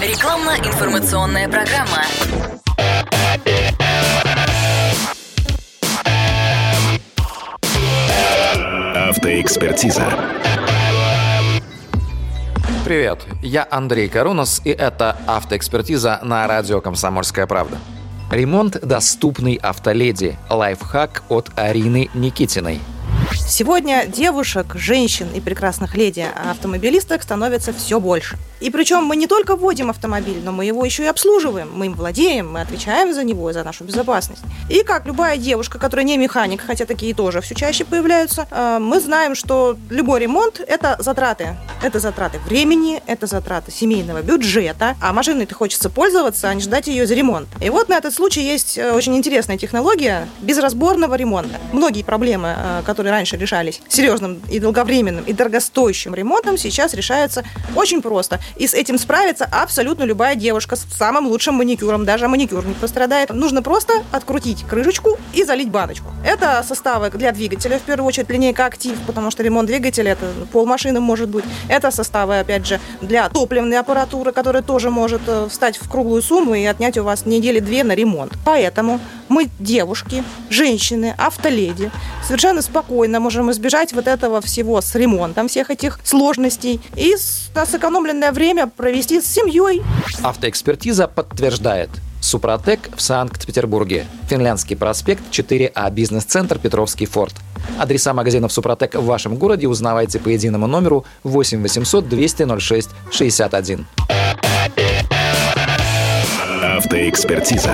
Рекламно-информационная программа. Автоэкспертиза. Привет, я Андрей Карунос, и это автоэкспертиза на радио «Комсомольская правда». Ремонт доступный автоледи. Лайфхак от Арины Никитиной. Сегодня девушек, женщин и прекрасных леди автомобилисток становится все больше. И причем мы не только вводим автомобиль, но мы его еще и обслуживаем. Мы им владеем, мы отвечаем за него и за нашу безопасность. И как любая девушка, которая не механик, хотя такие тоже все чаще появляются, э, мы знаем, что любой ремонт – это затраты. Это затраты времени, это затраты семейного бюджета. А машиной-то хочется пользоваться, а не ждать ее за ремонт. И вот на этот случай есть э, очень интересная технология безразборного ремонта. Многие проблемы, э, которые раньше решались серьезным и долговременным и дорогостоящим ремонтом, сейчас решаются очень просто. И с этим справится абсолютно любая девушка с самым лучшим маникюром. Даже маникюр не пострадает. Нужно просто открутить крышечку и залить баночку. Это составы для двигателя, в первую очередь линейка «Актив», потому что ремонт двигателя – это полмашины может быть. Это составы, опять же, для топливной аппаратуры, которая тоже может э, встать в круглую сумму и отнять у вас недели две на ремонт. Поэтому мы, девушки, женщины, автоледи, совершенно спокойно можем избежать вот этого всего с ремонтом, всех этих сложностей и на сэкономленное время провести с семьей. Автоэкспертиза подтверждает. Супротек в Санкт-Петербурге. Финляндский проспект 4А, бизнес-центр Петровский форт. Адреса магазинов Супротек в вашем городе узнавайте по единому номеру 8 800 200 06 61. Автоэкспертиза.